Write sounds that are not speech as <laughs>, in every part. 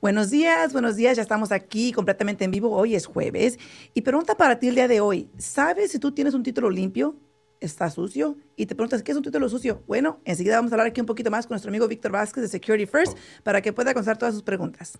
Buenos días, buenos días. Ya estamos aquí completamente en vivo. Hoy es jueves. Y pregunta para ti el día de hoy. ¿Sabes si tú tienes un título limpio? ¿Está sucio? Y te preguntas, ¿qué es un título sucio? Bueno, enseguida vamos a hablar aquí un poquito más con nuestro amigo Víctor Vázquez de Security First para que pueda contestar todas sus preguntas.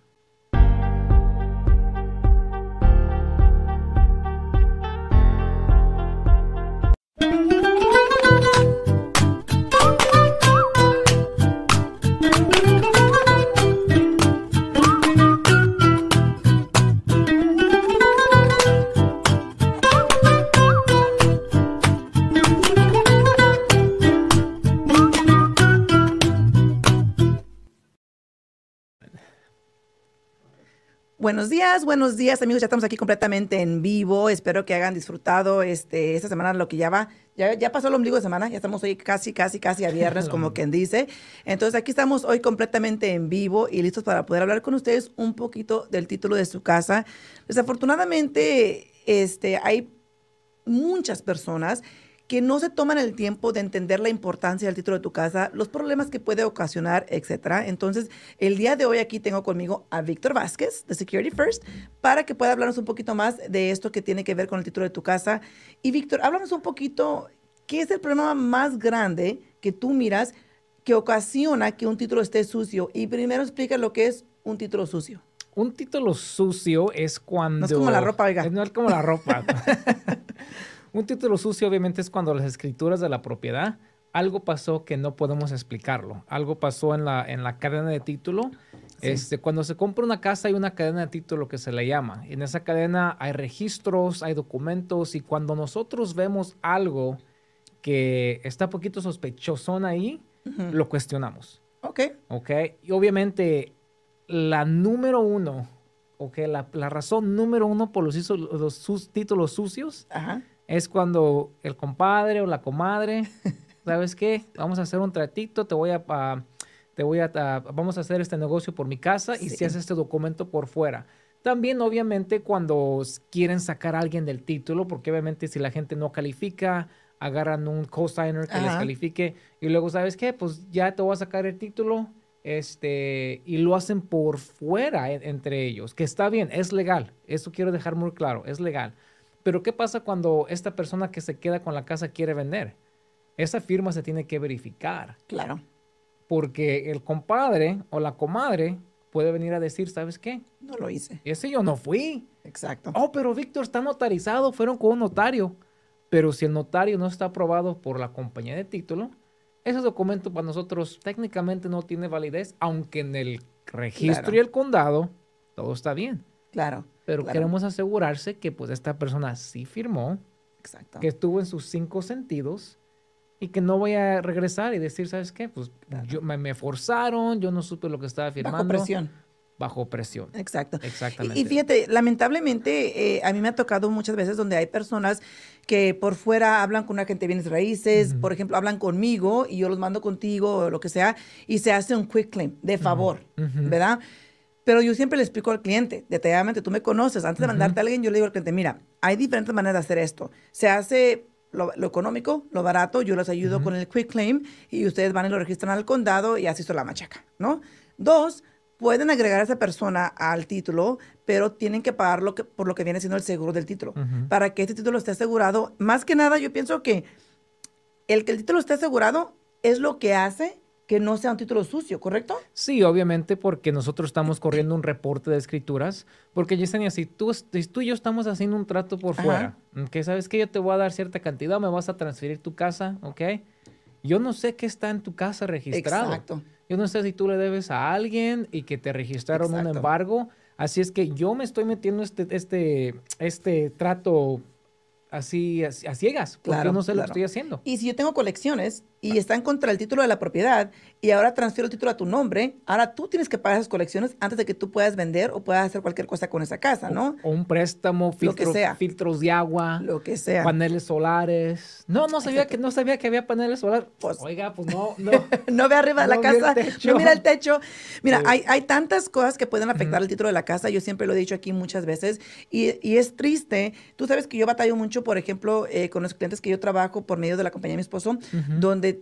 Buenos días, buenos días amigos, ya estamos aquí completamente en vivo, espero que hayan disfrutado este, esta semana lo que ya va, ya, ya pasó el ombligo de semana, ya estamos hoy casi, casi, casi a viernes <laughs> como quien dice, entonces aquí estamos hoy completamente en vivo y listos para poder hablar con ustedes un poquito del título de su casa. Desafortunadamente, este, hay muchas personas que no se toman el tiempo de entender la importancia del título de tu casa, los problemas que puede ocasionar, etcétera. Entonces, el día de hoy aquí tengo conmigo a Víctor Vázquez de Security First para que pueda hablarnos un poquito más de esto que tiene que ver con el título de tu casa. Y Víctor, háblanos un poquito, ¿qué es el problema más grande que tú miras que ocasiona que un título esté sucio? Y primero explica lo que es un título sucio. Un título sucio es cuando... No es como la ropa, oiga. No es como la ropa. Un título sucio obviamente es cuando las escrituras de la propiedad, algo pasó que no podemos explicarlo. Algo pasó en la, en la cadena de título. Este, cuando se compra una casa hay una cadena de título que se le llama. En esa cadena hay registros, hay documentos y cuando nosotros vemos algo que está poquito sospechosón ahí, lo cuestionamos. Ok. Ok. Y obviamente la número uno, ok, la, la razón número uno por los, los sus títulos sucios Ajá es cuando el compadre o la comadre, <laughs> ¿sabes qué? Vamos a hacer un tratito, te voy a, te voy a, vamos a hacer este negocio por mi casa y si haces este documento por fuera. También, obviamente, cuando quieren sacar a alguien del título, porque obviamente si la gente no califica, agarran un co-signer que les califique y luego, ¿sabes qué? Pues ya te voy a sacar el título este, y lo hacen por fuera entre ellos, que está bien, es legal. Eso quiero dejar muy claro, es legal. Pero ¿qué pasa cuando esta persona que se queda con la casa quiere vender? Esa firma se tiene que verificar. Claro. Porque el compadre o la comadre puede venir a decir, ¿sabes qué? No lo hice. Ese yo no fui. Exacto. Oh, pero Víctor está notarizado, fueron con un notario. Pero si el notario no está aprobado por la compañía de título, ese documento para nosotros técnicamente no tiene validez, aunque en el registro y el condado todo está bien. Claro. Pero queremos asegurarse que pues esta persona sí firmó, Exacto. que estuvo en sus cinco sentidos y que no voy a regresar y decir, ¿sabes qué? Pues yo, me, forzaron, yo no supe lo que estaba firmando. Bajo presión. Bajo presión. Exacto. Exactamente. Y, fíjate, lamentablemente, eh, a mí me ha tocado muchas veces donde hay personas que por fuera hablan con una gente de bienes raíces, por ejemplo, hablan conmigo y yo los mando contigo o lo que sea, y se hace un quick claim de favor, ¿verdad? Pero yo siempre le explico al cliente, detalladamente, tú me conoces, antes de mandarte a alguien, yo le digo al cliente, mira, hay diferentes maneras de hacer esto. Se hace lo, económico, lo barato, yo les ayudo con el quick claim y ustedes van y lo registran al condado y así se la machaca, ¿no? Dos, pueden agregar a esa persona al título, pero tienen que pagar lo que, por lo que viene siendo el seguro del título. Para que este título esté asegurado, más que nada yo pienso que el que el título esté asegurado es lo que hace que no sea un título sucio, ¿correcto? Sí, obviamente, porque nosotros estamos corriendo un reporte de escrituras. Porque Yesenia, si tú, si tú y yo estamos haciendo un trato por fuera, que sabes que yo te voy a dar cierta cantidad, me vas a transferir tu casa, ¿ok? Yo no sé qué está en tu casa registrado. Exacto. Yo no sé si tú le debes a alguien y que te registraron un embargo. Así es que yo me estoy metiendo este, este, este trato así, así a ciegas, porque claro, yo no sé lo que estoy haciendo. Y si yo tengo colecciones y están contra el título de la propiedad y ahora transfiero el título a tu nombre, ahora tú tienes que pagar esas colecciones antes de que tú puedas vender o puedas hacer cualquier cosa con esa casa, ¿no? O, un préstamo, filtros, filtros de agua, lo que sea. Paneles solares. No, no sabía que no sabía que había paneles solares. Pues, Oiga, pues no, <laughs> no. no ve arriba de la casa, <laughs> no mira el techo. Mira, hay, hay tantas cosas que pueden afectar el título de la casa. Yo siempre lo he dicho aquí muchas veces y, y es triste. Tú sabes que yo batallo mucho, por ejemplo, eh, con los clientes que yo trabajo por medio de la compañía de mi esposo, donde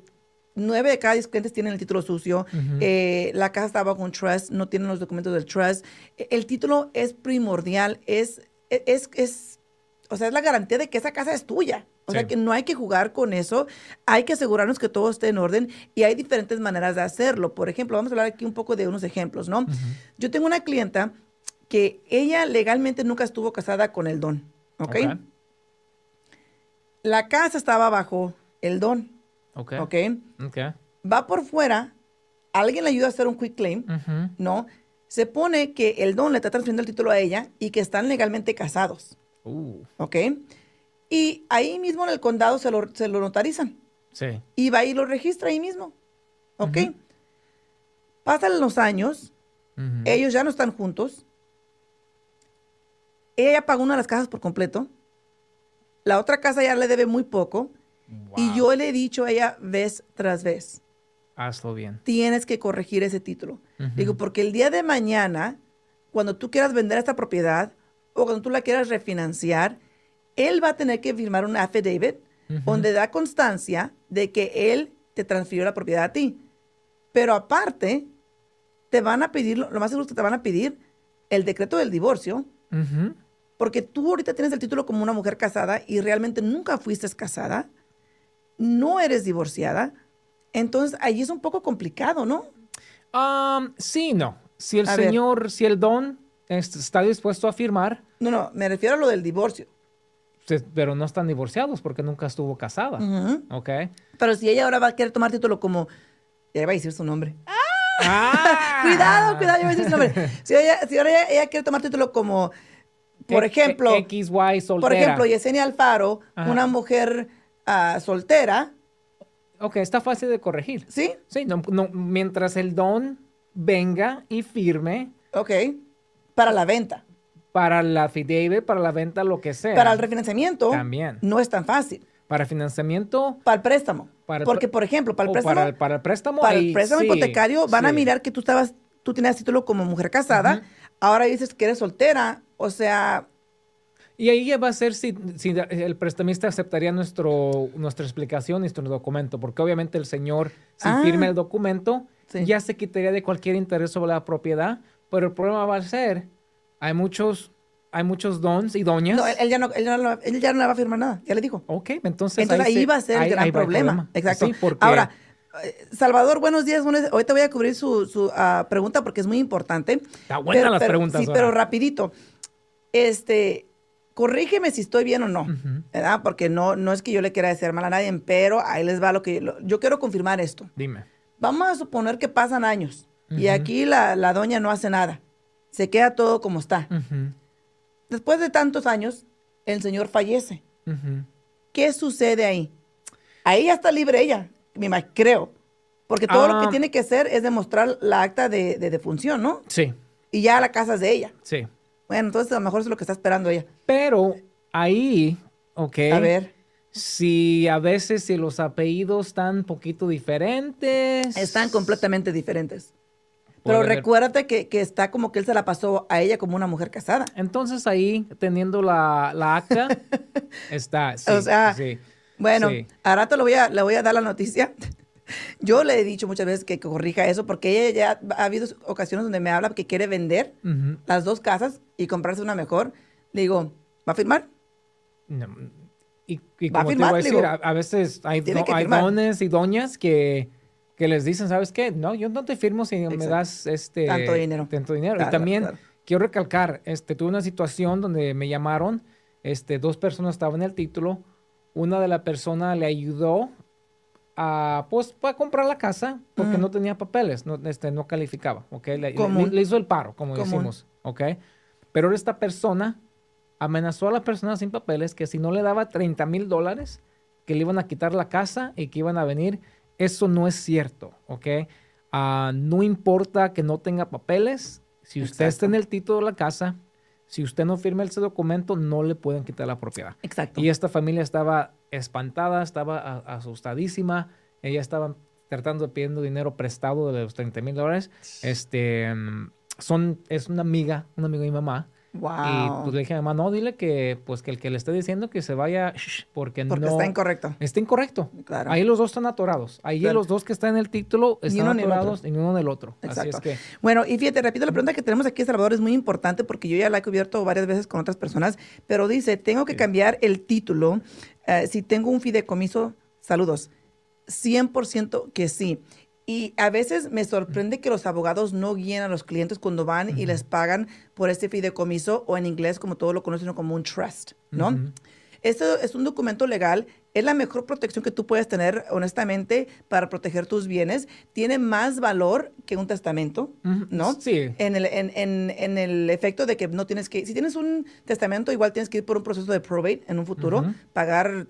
nueve de cada diez clientes tienen el título sucio. Eh, la casa está bajo un trust, no tienen los documentos del trust. E- El título es primordial, es, e- es, es, o sea, es la garantía de que esa casa es tuya. O sea, que no hay que jugar con eso. Hay que asegurarnos que todo esté en orden y hay diferentes maneras de hacerlo. Por ejemplo, vamos a hablar aquí un poco de unos ejemplos, ¿no? Yo tengo una clienta que ella legalmente nunca estuvo casada con el don, ¿ok? Ok. La casa estaba bajo el don, Ok. ¿ok? Ok. Va por fuera, alguien le ayuda a hacer un quick claim. ¿no? Se pone que el don le está transfiriendo el título a ella y que están legalmente casados, Uh, ¿ok? Y ahí mismo en el condado se lo, se lo notarizan sí. y va y lo registra ahí mismo, ¿ok? Pasan los años, ellos ya no están juntos. Ella ya pagó una de las casas por completo. La otra casa ya le debe muy poco. Y yo le he dicho a ella vez tras vez, Hazlo bien. tienes que corregir ese título. Digo, porque el día de mañana, cuando tú quieras vender esta propiedad o cuando tú la quieras refinanciar, él va a tener que firmar un affidavit Ujú. donde da constancia de que él te transfirió la propiedad a ti. Pero aparte, te van a pedir, lo más seguro es que te van a pedir el decreto del divorcio, porque tú ahorita tienes el título como una mujer casada y realmente nunca fuiste casada, no eres divorciada. Entonces, ahí es un poco complicado, ¿no? Um, sí, no. Si el A ver. señor, si el don este, está dispuesto a firmar, No, no, me refiero a lo del divorcio. pero no están divorciados porque nunca estuvo casada. ¿Ok? Pero si ella ahora va a querer tomar título como, ya iba a decir su nombre. ¡Ah! Cuidado, cuidado, ya iba a decir su nombre. Si, ella- si ahora ella, ella quiere tomar título como, por E- ejemplo, e- XY soltera. por ejemplo, Yesenia Alfaro, Ajá. una mujer ah, soltera, Ok, está fácil de corregir. ¿sí? Sí, no, no, mientras el don venga y firme Ok. Para la venta. para la affidavit, para la venta, lo que sea. Para el refinanciamiento, También. no es tan fácil. Para financiamiento Para el préstamo. Para el Porque, por ejemplo, para el préstamo, para, el- para el préstamo. para el préstamo sí, hipotecario, van a mirar que tú estabas, tú tenías título como mujer casada, ahora dices que eres soltera, o sea, Y ahí ya va a ser si, si el prestamista aceptaría nuestro, nuestra explicación, nuestro documento, porque obviamente el señor, si Ah. firma el documento, Sí. ya se quitaría de cualquier interés sobre la propiedad, pero el problema va a ser, hay muchos, hay muchos dons y doñas. no, él, él ya no, él, ya no, él ya no le va a firmar nada, ya le dijo. Ok, entonces, Entonces ahí, se- va a ser el ahí- gran ahí va el problema. Exacto. Sí, porque Ahora, eh, Salvador, buenos días. buenos- Ahorita voy a cubrir su, su, ah, pregunta porque es muy importante. Está buena las preguntas Sí, ahora. pero rapidito. Este, corrígeme si estoy bien o no. ¿verdad? Porque no, no es que yo le quiera decir mal a nadie, pero ahí les va lo que... lo- yo quiero confirmar esto. dime. Vamos a suponer que pasan años y aquí la, la doña no hace nada. Se queda todo como está. Después de tantos años, el señor fallece. ¿Qué sucede ahí? Ahí ya está libre ella, creo. Porque todo lo que Ah. tiene que hacer es demostrar la acta de, de defunción, ¿no? Sí, Y ya la casa es de ella. sí. Bueno, entonces a lo mejor es lo que está esperando ella. Pero ahí, ok. A ver, Si a veces si los apellidos están un poquito diferentes. están completamente diferentes. Pero recuérdate que, que está como que él se la pasó a ella como una mujer casada. Entonces ahí, teniendo la, la acta, <laughs> está. sí, O sea, sí. Bueno, Sí. a rato le voy a, le voy a dar la noticia. Yo le he dicho muchas veces que corrija eso porque ella ya ha habido ocasiones donde me habla que quiere vender Ujú. las dos casas y comprarse una mejor. Le digo, ¿va a firmar? No, Y, y Va a como te firmar, iba a decir, digo, a, a veces hay, do- hay firmar. dones y doñas que, que les dicen, ¿sabes qué? No, yo no te firmo si me Exacto. das este Tanto dinero. tanto dinero. Claro, y también claro. quiero recalcar, este, tuve una situación donde me llamaron, este, dos personas estaban en el título, una de la persona le ayudó a, pues, para comprar la casa porque Ujú. no tenía papeles, no, este, no calificaba, ¿ok? Le, le- Común. le hizo el paro, como Común. decimos, ¿ok? Pero esta persona amenazó a la persona sin papeles que si no le daba 30 mil dólares, que le iban a quitar la casa y que iban a venir. Eso no es cierto, ¿ok? Ah, no importa que no tenga papeles, si usted está en el título de la casa, si usted no firma ese documento, no le pueden quitar la propiedad. Exacto. Y esta familia estaba espantada, estaba asustadísima. Ella estaba tratando de pidiendo dinero prestado de los 30 mil dólares. Este, mm, son, es una amiga, una amiga de mi mamá. Wow. Y pues le dije a mi mamá, no, dile que, pues, que el que le esté diciendo que se vaya, shh, porque, Porque no... está incorrecto. Está incorrecto. Claro. Ahí los dos están atorados. Ahí Claro. los dos que están en el título están uno ni el atorados otro. y ni uno del otro. Así Exacto. es que... Bueno, y fíjate, repito, la pregunta que tenemos aquí en Salvador es muy importante porque yo ya la he cubierto varias veces con otras personas, pero dice, tengo que cambiar el título eh, si tengo un fideicomiso. Saludos. 100% que sí. Y a veces me sorprende que los abogados no guíen a los clientes cuando van y les pagan por este fideicomiso o en inglés, como todos lo conocen, como un trust, ¿no? Ujú. Esto es un documento legal, es la mejor protección que tú puedes tener, honestamente, para proteger tus bienes. Tiene más valor que un testamento. ¿no? Sí. En el, en, en- en el efecto de que no tienes que, si tienes un testamento, igual tienes que ir por un proceso de probate en un futuro, pagar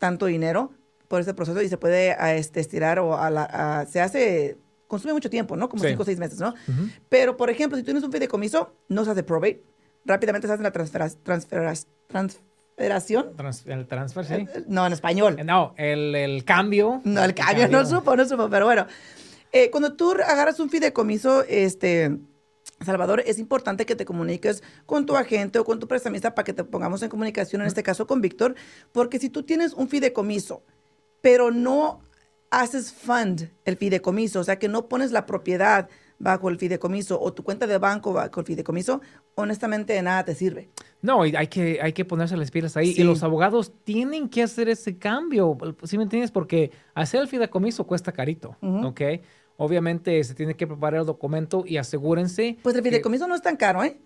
tanto dinero por ese proceso y se puede a, este, estirar o a la- a- se hace, consume mucho tiempo, ¿no? Como Sí. cinco o seis meses, ¿no? Ujú. Pero, por ejemplo, si tienes un fideicomiso, no se hace probate, rápidamente se hace la transfera- transfera- transferación. Trans- el transfer, sí. No, en español. No, el, el cambio. No, el cambio no supo, no supo, pero bueno. Eh, cuando tú agarras un fideicomiso, este, Salvador, es importante que te comuniques con tu agente o con tu prestamista para que te pongamos en comunicación, en este caso con Víctor, porque si tú tienes un fideicomiso, pero no haces fund el fideicomiso, o sea, que no pones la propiedad bajo el fideicomiso o tu cuenta de banco bajo el fideicomiso, honestamente de nada te sirve. No, hay que, hay que ponerse las pilas ahí. Sí. Y los abogados tienen que hacer ese cambio. ¿Sí me entiendes? Porque hacer el fideicomiso cuesta carito, Ujú. ¿ok? Obviamente se tiene que preparar el documento y asegúrense. Pues el que- fideicomiso no es tan caro, ¿eh?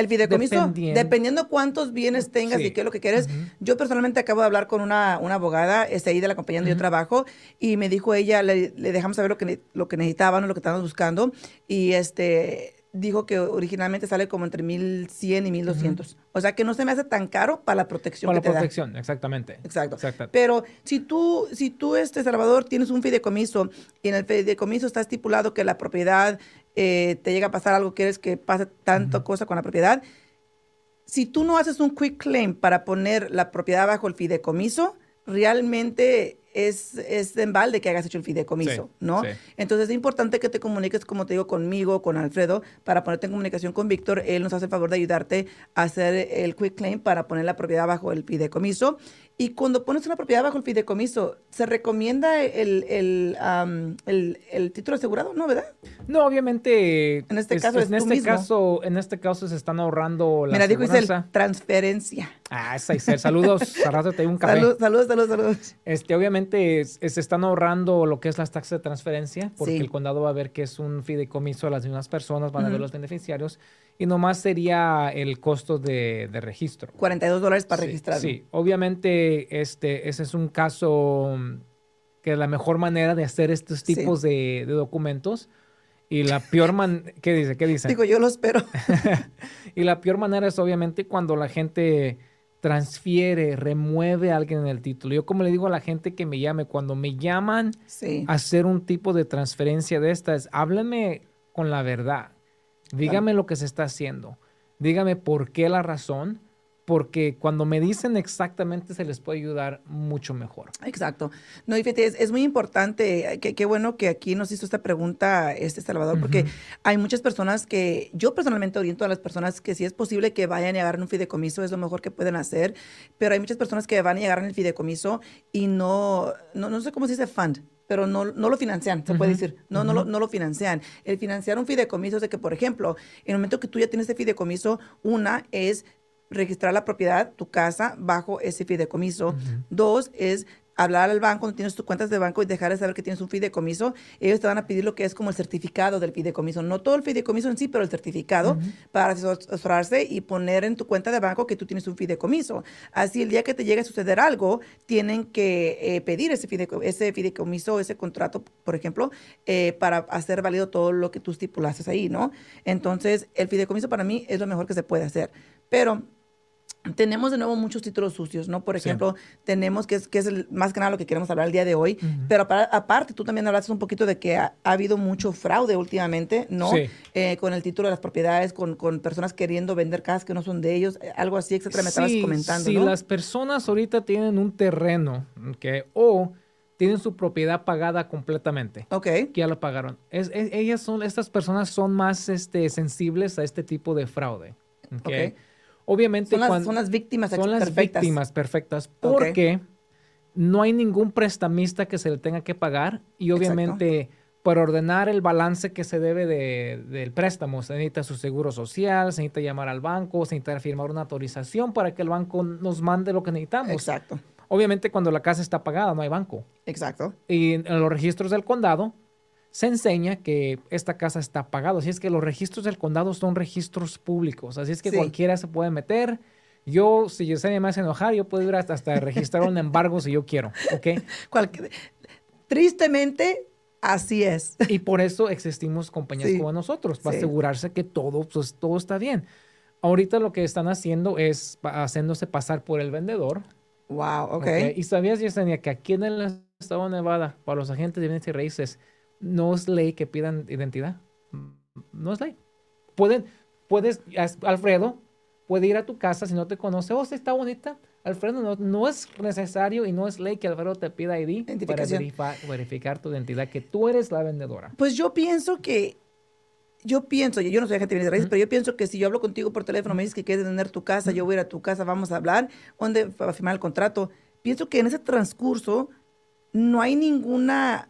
El fideicomiso, Dependiendo. dependiendo cuántos bienes tengas Sí. y qué es lo que quieres. Yo personalmente acabo de hablar con una, una abogada este, ahí de la compañía donde yo trabajo y me dijo ella, le, le dejamos saber lo que, lo que necesitaban o lo que estábamos buscando y este dijo que originalmente sale como entre 1100 y 1200. O sea que no se me hace tan caro para la protección Para la que da. protección, exactamente. Exacto. Exacto. Pero si tú, si tú, este Salvador, tienes un fideicomiso y en el fideicomiso está estipulado que la propiedad eh, te llega a pasar algo, quieres que pase tanta cosa con la propiedad, si tú no haces un quick claim para poner la propiedad bajo el fideicomiso, realmente es, es en balde que hagas hecho el fideicomiso, Sí, ¿no? sí. Entonces es importante que te comuniques, como te digo, conmigo, con Alfredo, para ponerte en comunicación con Víctor. Él nos hace el favor de ayudarte a hacer el quick claim para poner la propiedad bajo el fideicomiso. Y cuando pones una propiedad bajo el fideicomiso, ¿se recomienda el, el, am, el- el título asegurado? ¿No, verdad? No, obviamente. En este caso es en tú este mismo. caso, en este caso se están ahorrando la Mira, dijo transferencia. Ah, esa Isel, saludos. <laughs> Te un café. Salud, saludos, saludos, saludos. Este, obviamente es- se están ahorrando lo que es las taxas de transferencia, porque Sí. el condado va a ver que es un fideicomiso a las mismas personas, van a ver los beneficiarios, y nomás sería el costo de, de registro. 42 dólares para Sí, registrarlo. Sí, obviamente este, ese es un caso que la mejor manera de hacer estos Sí. tipos de, de documentos y la peor man ¿qué dice? ¿Qué dice? Digo, yo lo espero. <laughs> y la peor manera es obviamente cuando la gente transfiere, remueve a alguien en el título. Yo como le digo a la gente que me llame, cuando me llaman Sí. a hacer un tipo de transferencia de estas, háblame con la verdad. Dígame lo que se está haciendo. Dígame por qué la razón, porque cuando me dicen exactamente se les puede ayudar mucho mejor. Exacto. No, y fíjate, es, es muy importante, qué bueno que aquí nos hizo esta pregunta este Salvador, porque hay muchas personas que, yo personalmente oriento a las personas que si es posible que vayan y agarren un fideicomiso, es lo mejor que pueden hacer, pero hay muchas personas que van y agarran el fideicomiso y no, no, no sé cómo se dice fund, pero no, no lo financian, se puede decir, no, no, lo, no lo financian. El financiar un fideicomiso es de que, por ejemplo, en el momento que tú ya tienes este fideicomiso, una es registrar la propiedad, tu casa, bajo ese fideicomiso. Ujú. Dos es hablar al banco cuando tienes tus cuentas de banco y dejar de saber que tienes un fideicomiso. Ellos te van a pedir lo que es como el certificado del fideicomiso. No todo el fideicomiso en sí, pero el certificado Ujú. para asesorarse y poner en tu cuenta de banco que tú tienes un fideicomiso. Así, el día que te llegue a suceder algo, tienen que eh, pedir ese, fideico- ese fideicomiso, ese contrato, por ejemplo, eh, para hacer válido todo lo que tú estipulaste ahí, ¿no? Entonces, el fideicomiso para mí es lo mejor que se puede hacer. Pero tenemos de nuevo muchos títulos sucios, ¿no? Por Sí. ejemplo, tenemos, que es, que es el, más que nada lo que queremos hablar el día de hoy, pero apa- aparte, tú también hablaste un poquito de que ha, ha habido mucho fraude últimamente, ¿no? Sí. Eh, con el título de las propiedades, con, con personas queriendo vender casas que no son de ellos, eh, algo así, etcétera, me estabas Sí, comentando, Si ¿no? las personas ahorita tienen un terreno, ¿ok? O tienen su propiedad pagada completamente. Ok, que ya lo pagaron. Es- es- ellas son, estas personas son más este, sensibles a este tipo de fraude. Okay. Obviamente son las, son las víctimas son las víctimas perfectas porque no hay ningún prestamista que se le tenga que pagar y obviamente por ordenar el balance que se debe de, del préstamo se necesita su seguro social, se necesita llamar al banco, se necesita firmar una autorización para que el banco nos mande lo que necesitamos. Exacto. Obviamente cuando la casa está pagada no hay banco. Exacto. Y en los registros del condado se enseña que esta casa está pagada. Así es que los registros del condado son registros públicos. Así es que cualquiera se puede meter. Yo, si yo me hace enojar, yo puedo ir hasta, hasta registrar un embargo si yo quiero. ¿Ok? <laughs> Tristemente, así es. Y por eso existimos compañías como nosotros, para asegurarse que todo, pues, todo está bien. Ahorita lo que están haciendo es haciéndose pasar por el vendedor Wow, ok. okay. Y sabías, Yesenia, que aquí en el estado de Nevada, para los agentes de bienes y raíces, no es ley que pidan identidad. No es ley. Pueden, puedes, Alfredo, puede ir a tu casa si no te conoce. Oh, está bonita. Alfredo, no, no, es necesario y no es ley que Alfredo te pida ID para verificar, verificar tu identidad, que tú eres la vendedora. Pues yo pienso que yo pienso, yo no soy agente de raíces, pero yo pienso que si yo hablo contigo por teléfono, me dices que quieres tener tu casa, yo voy a ir a tu casa, vamos a hablar, ¿dónde va a firmar el contrato? Pienso que en ese transcurso no hay ninguna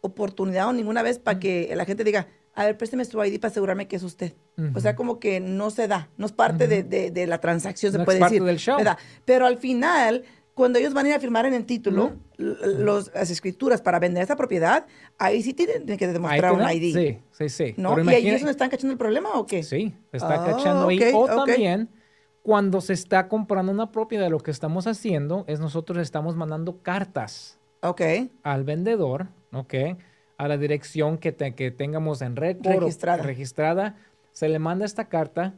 oportunidad o ninguna vez para que la gente diga, a ver, présteme su ID para asegurarme que es usted. O sea, como que no se da, no es parte de, de, la transacción, se puede es decir. Del show. Pero al final, cuando ellos van a ir a firmar en el título las escrituras para vender esa propiedad, ahí sí tienen que demostrar un ID. Sí, sí, sí. ¿No? ¿Y ahí es donde están cachando el problema o qué? Sí, está cachando ahí. O también, cuando se está comprando una propiedad, lo que estamos haciendo es nosotros estamos mandando cartas okay. al vendedor, ¿ok? A la dirección que, que tengamos en registrada. registrada. Se le manda esta carta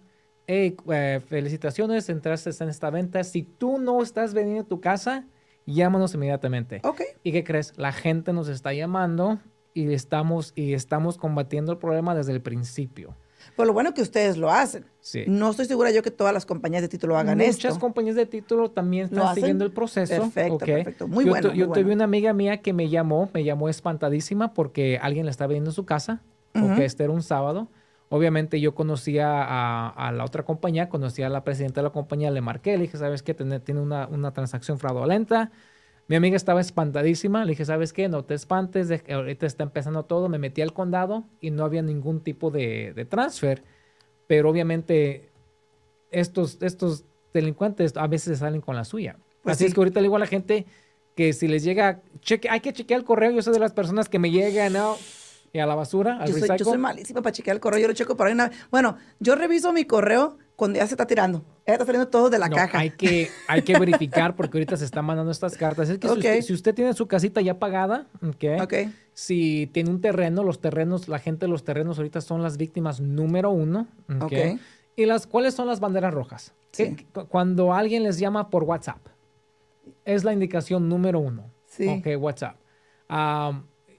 hey, eh, felicitaciones, entraste en esta venta. Si tú no estás vendiendo tu casa, llámanos inmediatamente. Ok. ¿Y qué crees? La gente nos está llamando y estamos, y estamos combatiendo el problema desde el principio. Pues lo bueno que ustedes lo hacen. Sí. No estoy segura yo que todas las compañías de título hagan esto. Muchas compañías de título también están siguiendo el proceso. Perfecto, perfecto. Muy yo bueno. yo tuve una amiga mía que me llamó, me llamó espantadísima porque alguien le estaba vendiendo su casa, porque este era un sábado. Obviamente yo conocía a, la otra compañía, conocía a la presidenta de la compañía, le marqué, le dije, ¿sabes qué? Tiene, tiene una, una, transacción fraudulenta. Mi amiga estaba espantadísima, le dije, ¿sabes qué? No te espantes, ahorita está empezando todo. Me metí al condado y no había ningún tipo de, de transfer, pero obviamente estos, estos delincuentes a veces salen con la suya. Pues Así es que ahorita le digo a la gente que si les llega, cheque, hay que chequear el correo. Yo soy de las personas que me llegan, y a la basura, al yo soy, yo soy malísima para chequear el correo. Yo lo checo por ahí una... Bueno, yo reviso mi correo cuando ya se está tirando. Ya está saliendo todo de la caja. Hay que, hay que verificar porque ahorita se están mandando estas cartas. Es que si, <laughs> usted, tiene su casita ya pagada, okay, si tiene un terreno, los terrenos, la gente de los terrenos ahorita son las víctimas número uno. Okay. ¿Y las cuáles son las banderas rojas? Cuando alguien les llama por WhatsApp, es la indicación número uno. Sí. Ok, WhatsApp.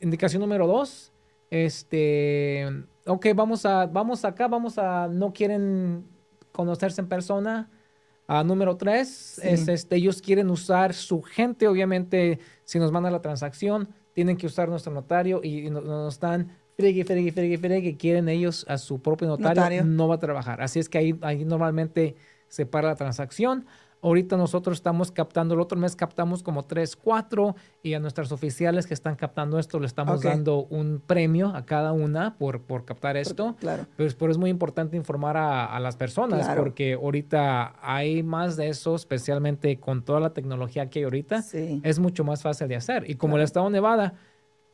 indicación número dos, este, ok, vamos a, vamos acá, vamos a, no quieren conocerse en persona. Uh, número tres, es este, ellos quieren usar su gente, obviamente, si nos manda la transacción, tienen que usar nuestro notario y, nos, están fregue, fregue, fregue, fregue, quieren ellos a su propio notario, notario, no va a trabajar. Así es que ahí, ahí normalmente se para la transacción. Ahorita nosotros estamos captando, el otro mes captamos como 3, 4 y a nuestras oficiales que están captando esto le estamos dando un premio a cada una por, por captar esto. Claro. Pero, es muy importante informar a, las personas porque ahorita hay más de eso, especialmente con toda la tecnología que hay ahorita. Es mucho más fácil de hacer. Y como el Estado de Nevada,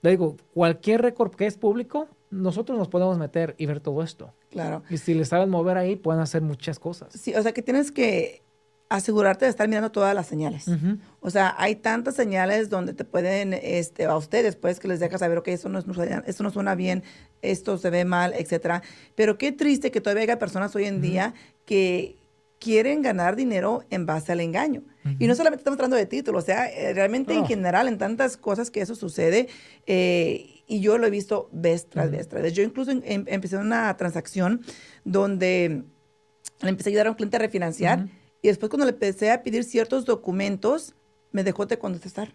le digo, cualquier récord que es público, nosotros nos podemos meter y ver todo esto. Claro. Y si le saben mover ahí, pueden hacer muchas cosas. Sí, o sea que tienes que asegurarte de estar mirando todas las señales. O sea, hay tantas señales donde te pueden, este, a ustedes, pues, que les deja saber, ok, esto no, esto no suena bien, esto se ve mal, etcétera. Pero qué triste que todavía haya personas hoy en día que quieren ganar dinero en base al engaño. Y no solamente estamos hablando de títulos, o sea, eh, realmente en general, en tantas cosas que eso sucede, eh, y yo lo he visto vez tras vez tras vez. Yo incluso em, empecé una transacción donde le empecé a ayudar a un cliente a refinanciar, y después cuando le empecé a pedir ciertos documentos, me dejó de contestar.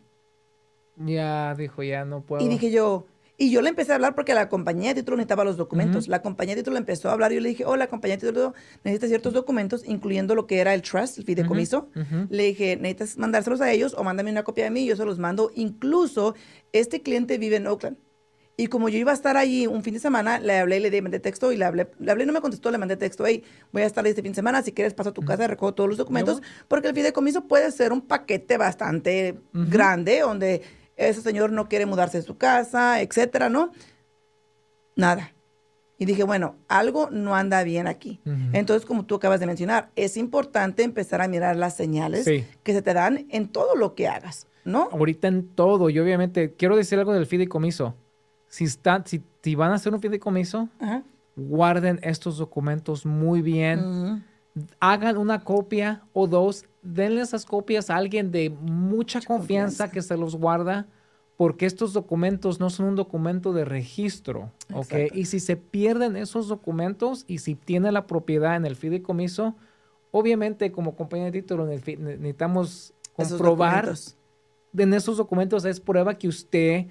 Ya, dijo, ya no puedo. Y dije yo, Y yo le empecé a hablar porque la compañía de título necesitaba los documentos. La compañía de título empezó a hablar y yo le dije, oh, la compañía de título necesita ciertos documentos, incluyendo lo que era el trust, el fideicomiso. Le dije, necesitas mandárselos a ellos o mándame una copia de mí yo se los mando. Incluso este cliente vive en Oakland. Y como yo iba a estar allí un fin de semana, le hablé, le mandé texto y le hablé, le hablé, no me contestó, le mandé texto, hey, voy a estar ahí este fin de semana, si quieres paso a tu casa, recojo todos los documentos, porque el fideicomiso puede ser un paquete bastante grande, donde ese señor no quiere mudarse de su casa, etcétera, ¿no? Nada. Y dije, bueno, algo no anda bien aquí. Entonces, como tú acabas de mencionar, es importante empezar a mirar las señales que se te dan en todo lo que hagas, ¿no? Ahorita en todo. Y obviamente, quiero decir algo del fideicomiso. Si, está, si, van a hacer un fideicomiso, guarden estos documentos muy bien. Hagan una copia o dos. Denle esas copias a alguien de mucha, confianza, que se los guarda porque estos documentos no son un documento de registro, ¿ok? Y si se pierden esos documentos y si tiene la propiedad en el fideicomiso, obviamente como compañía de título necesitamos comprobar en esos documentos es prueba que usted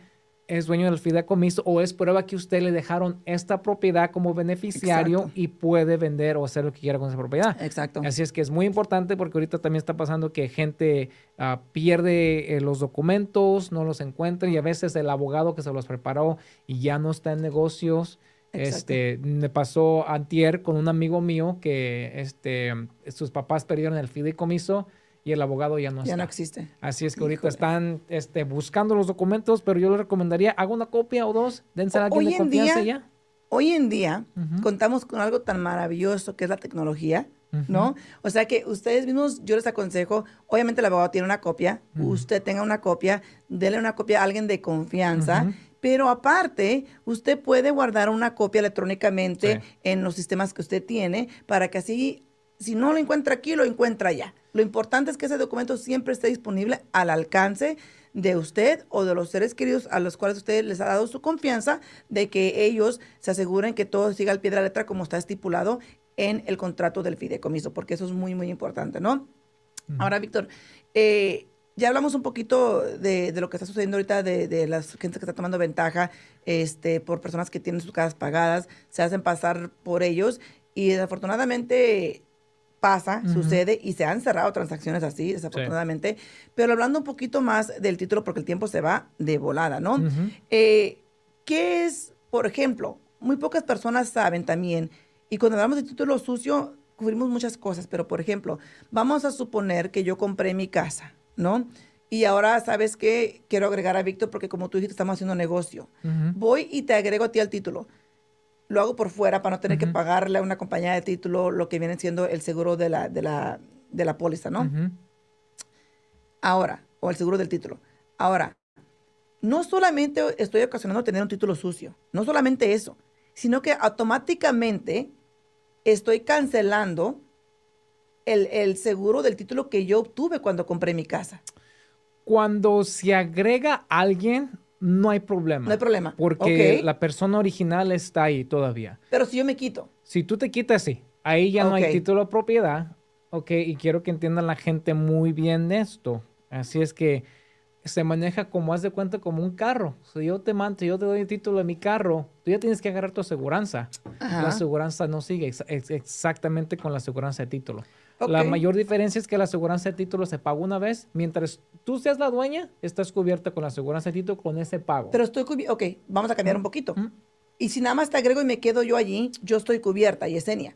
es dueño del fideicomiso o es prueba que usted le dejaron esta propiedad como beneficiario y puede vender o hacer lo que quiera con esa propiedad. Exacto. Así es que es muy importante porque ahorita también está pasando que gente ah, pierde eh, los documentos, no los encuentra y a veces el abogado que se los preparó y ya no está en negocios. Este, me pasó antier con un amigo mío que este, sus papás perdieron el fideicomiso y el abogado ya no está. Ya no existe. Así es que ahorita están este, buscando los documentos, pero yo le recomendaría, haga una copia o dos, dense a alguien de confianza ya. Hoy en día contamos con algo tan maravilloso que es la tecnología, ¿no? O sea que ustedes mismos, yo les aconsejo, obviamente el abogado tiene una copia, usted tenga una copia, déle una copia a alguien de confianza. Pero aparte, usted puede guardar una copia electrónicamente en los sistemas que usted tiene para que así si no lo encuentra aquí, lo encuentra allá. Lo importante es que ese documento siempre esté disponible al alcance de usted o de los seres queridos a los cuales usted les ha dado su confianza de que ellos se aseguren que todo siga al pie de la letra como está estipulado en el contrato del fideicomiso, porque eso es muy, muy importante, ¿no? Ahora, Víctor, eh, ya hablamos un poquito de, lo que está sucediendo ahorita, de, de las gente que está tomando ventaja este, por personas que tienen sus casas pagadas, se hacen pasar por ellos y desafortunadamente pasa, sucede y se han cerrado transacciones así, desafortunadamente. Pero hablando un poquito más del título, porque el tiempo se va de volada, ¿no? Eh, ¿Qué es, por ejemplo, muy pocas personas saben también, y cuando hablamos de título sucio, cubrimos muchas cosas, pero por ejemplo, vamos a suponer que yo compré mi casa, ¿no? Y ahora, ¿sabes qué? Quiero agregar a Víctor porque como tú dijiste, estamos haciendo negocio. Voy y te agrego a ti al título lo hago por fuera para no tener que pagarle a una compañía de título lo que viene siendo el seguro de la, de la, de la póliza, ¿no? Ahora, o el seguro del título. Ahora, no solamente estoy ocasionando tener un título sucio, no solamente eso, sino que automáticamente estoy cancelando el, el seguro del título que yo obtuve cuando compré mi casa. Cuando se agrega alguien no hay problema. No hay problema. Porque la persona original está ahí todavía. Pero si yo me quito. Si tú te quitas, sí. Ahí ya no hay título de propiedad. Ok, y quiero que entiendan la gente muy bien esto. Así es que se maneja como, haz de cuenta, como un carro. Si yo te mando, yo te doy el título de mi carro, tú ya tienes que agarrar tu aseguranza. La aseguranza no sigue exactamente con la aseguranza de título. La mayor diferencia es que la aseguranza de título se paga una vez. Mientras tú seas la dueña, estás cubierta con la aseguranza de título con ese pago. Pero estoy cubierta. Ok, vamos a cambiar un poquito. Y si nada más te agrego y me quedo yo allí, yo estoy cubierta, Yesenia.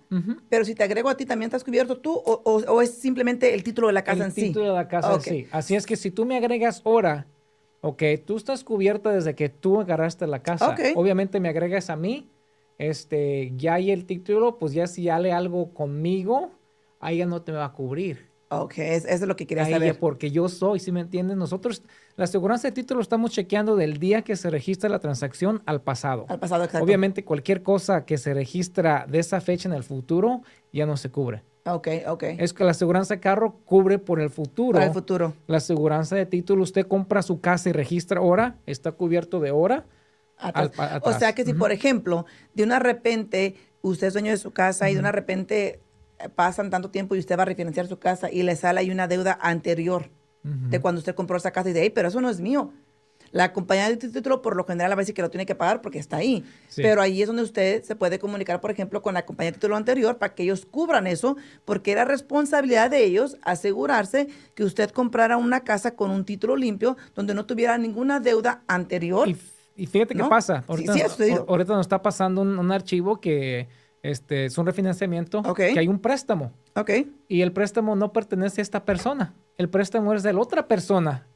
Pero si te agrego a ti, ¿también estás cubierto tú o, es simplemente el título de la casa en sí? El título de la casa sí. Así es que si tú me agregas ahora, ok, tú estás cubierta desde que tú agarraste la casa. Obviamente me agregas a mí, este, ya hay el título, pues ya si hale algo conmigo, ahí ya no te va a cubrir. Ok, eso es lo que quería saber. Porque yo soy, ¿sí me entiendes? Nosotros, la aseguranza de título estamos chequeando del día que se registra la transacción al pasado. Al pasado, exacto. Obviamente, cualquier cosa que se registra de esa fecha en el futuro ya no se cubre. Ok, ok. Es que la aseguranza de carro cubre por el futuro. Por el futuro. La aseguranza de título, usted compra su casa y registra ahora, está cubierto de hora. O sea que si, por ejemplo, de una repente usted es dueño de su casa y de una repente pasan tanto tiempo y usted va a refinanciar su casa y le sale ahí una deuda anterior de cuando usted compró esa casa y dice, hey, pero eso no es mío. La compañía de título por lo general a veces que lo tiene que pagar porque está ahí. Pero ahí es donde usted se puede comunicar, por ejemplo, con la compañía de título anterior para que ellos cubran eso, porque era responsabilidad de ellos asegurarse que usted comprara una casa con un título limpio donde no tuviera ninguna deuda anterior. Y, fíjate qué pasa. Ahorita, ahorita nos está pasando un archivo que este, es un refinanciamiento, que hay un préstamo. Okay. Y el préstamo no pertenece a esta persona. El préstamo es de la otra persona,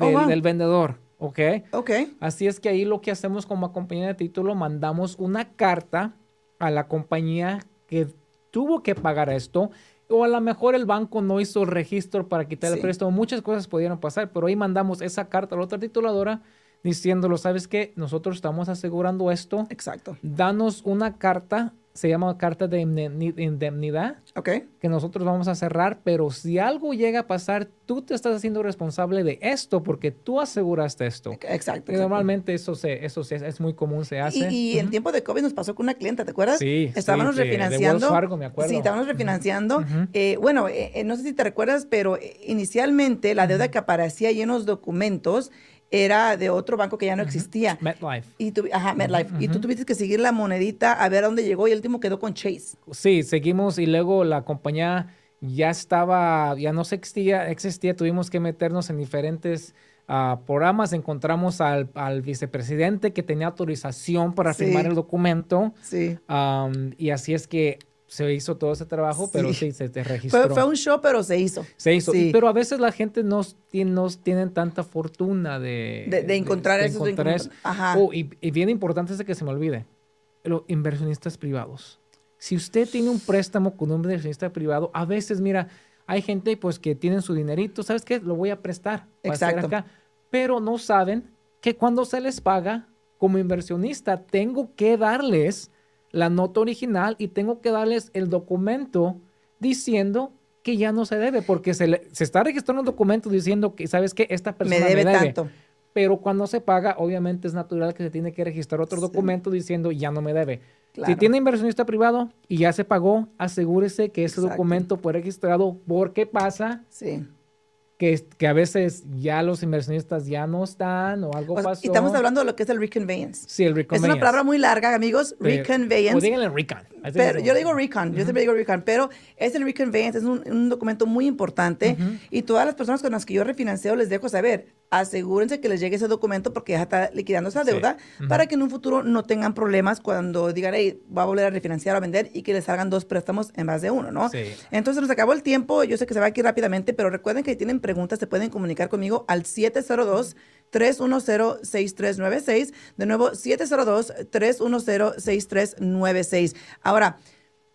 oh, del, vendedor. ¿Ok? Ok. Así es que ahí lo que hacemos como compañía de título, mandamos una carta a la compañía que tuvo que pagar esto. O a lo mejor el banco no hizo el registro para quitar el préstamo. Muchas cosas pudieron pasar, pero ahí mandamos esa carta a la otra tituladora diciéndolo, ¿sabes qué? Nosotros estamos asegurando esto. Exacto. Danos una carta se llama carta de indemnidad. Ok. Que nosotros vamos a cerrar, pero si algo llega a pasar, tú te estás haciendo responsable de esto porque tú aseguraste esto. Exacto. Y normalmente eso, se, eso es muy común, se hace. Y, en tiempo de COVID nos pasó con una clienta, ¿te acuerdas? Sí. Estábamos refinanciando. De Fargo, me acuerdo. Sí, estábamos refinanciando. Eh, bueno, eh, eh, no sé si te recuerdas, pero inicialmente la deuda que aparecía ahí en los documentos era de otro banco que ya no existía. MetLife. Y ajá, MetLife. Y tú tuviste que seguir la monedita a ver a dónde llegó y el último quedó con Chase. Sí, seguimos y luego la compañía ya estaba, ya no existía, existía tuvimos que meternos en diferentes uh, programas. Encontramos al, al, vicepresidente que tenía autorización para firmar el documento. Sí. Um, y así es que se hizo todo ese trabajo, pero sí, se te registró. Fue, un show, pero se hizo. Se hizo. Pero a veces la gente no, tiene, no tienen tanta fortuna de, de, encontrar, eso, Ajá. Oh, y, bien importante es que se me olvide, los inversionistas privados. Si usted tiene un préstamo con un inversionista privado, a veces, mira, hay gente pues que tienen su dinerito, ¿sabes qué? Lo voy a prestar. Exacto. Acá, pero no saben que cuando se les paga, como inversionista, tengo que darles la nota original y tengo que darles el documento diciendo que ya no se debe, porque se, se está registrando un documento diciendo que, ¿sabes qué? Esta persona me debe, tanto. Pero cuando se paga, obviamente es natural que se tiene que registrar otro documento diciendo ya no me debe. Si tiene inversionista privado y ya se pagó, asegúrese que ese documento fue registrado porque pasa sí que, que, a veces ya los inversionistas ya no están o algo pasó. Y estamos hablando de lo que es el reconveyance. Sí, el reconveyance. Es una palabra muy larga, amigos, reconveyance. O díganle recon. Pero, yo le digo recon, yo siempre digo recon, pero es el reconveyance, es un, un documento muy importante y todas las personas con las que yo refinancio les dejo saber, asegúrense que les llegue ese documento porque ya está liquidando esa deuda para que en un futuro no tengan problemas cuando digan, hey, va a volver a refinanciar o a vender y que les salgan dos préstamos en vez de uno, ¿no? Sí. Entonces nos acabó el tiempo, yo sé que se va aquí rápidamente, pero recuerden que si tienen preguntas se pueden comunicar conmigo al 702 310-6396. De nuevo, 702-310-6396. Ahora,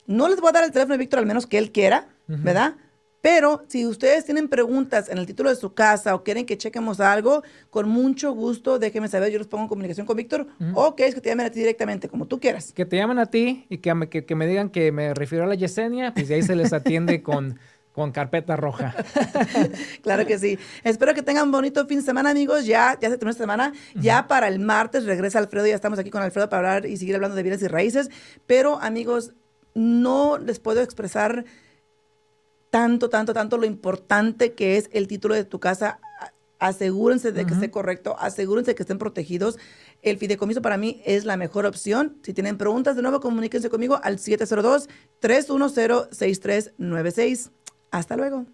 no les voy a dar el teléfono de Víctor al menos que él quiera, ¿verdad? Pero si ustedes tienen preguntas en el título de su casa o quieren que chequemos algo, con mucho gusto déjenme saber, yo los pongo en comunicación con Víctor o que es que te llamen a ti directamente, como tú quieras. Que te llamen a ti y que me, que, me digan que me refiero a la Yesenia, pues ahí se les atiende con... <laughs> Con carpeta roja. <laughs> claro que sí. Espero que tengan un bonito fin de semana, amigos. Ya, ya se terminó esta semana. Ya para el martes regresa Alfredo. Ya estamos aquí con Alfredo para hablar y seguir hablando de bienes y raíces. Pero, amigos, no les puedo expresar tanto, tanto, tanto lo importante que es el título de tu casa. Asegúrense de que esté correcto, asegúrense de que estén protegidos. El fideicomiso para mí es la mejor opción. Si tienen preguntas, de nuevo, comuníquense conmigo al 702-310-6396. Hasta luego.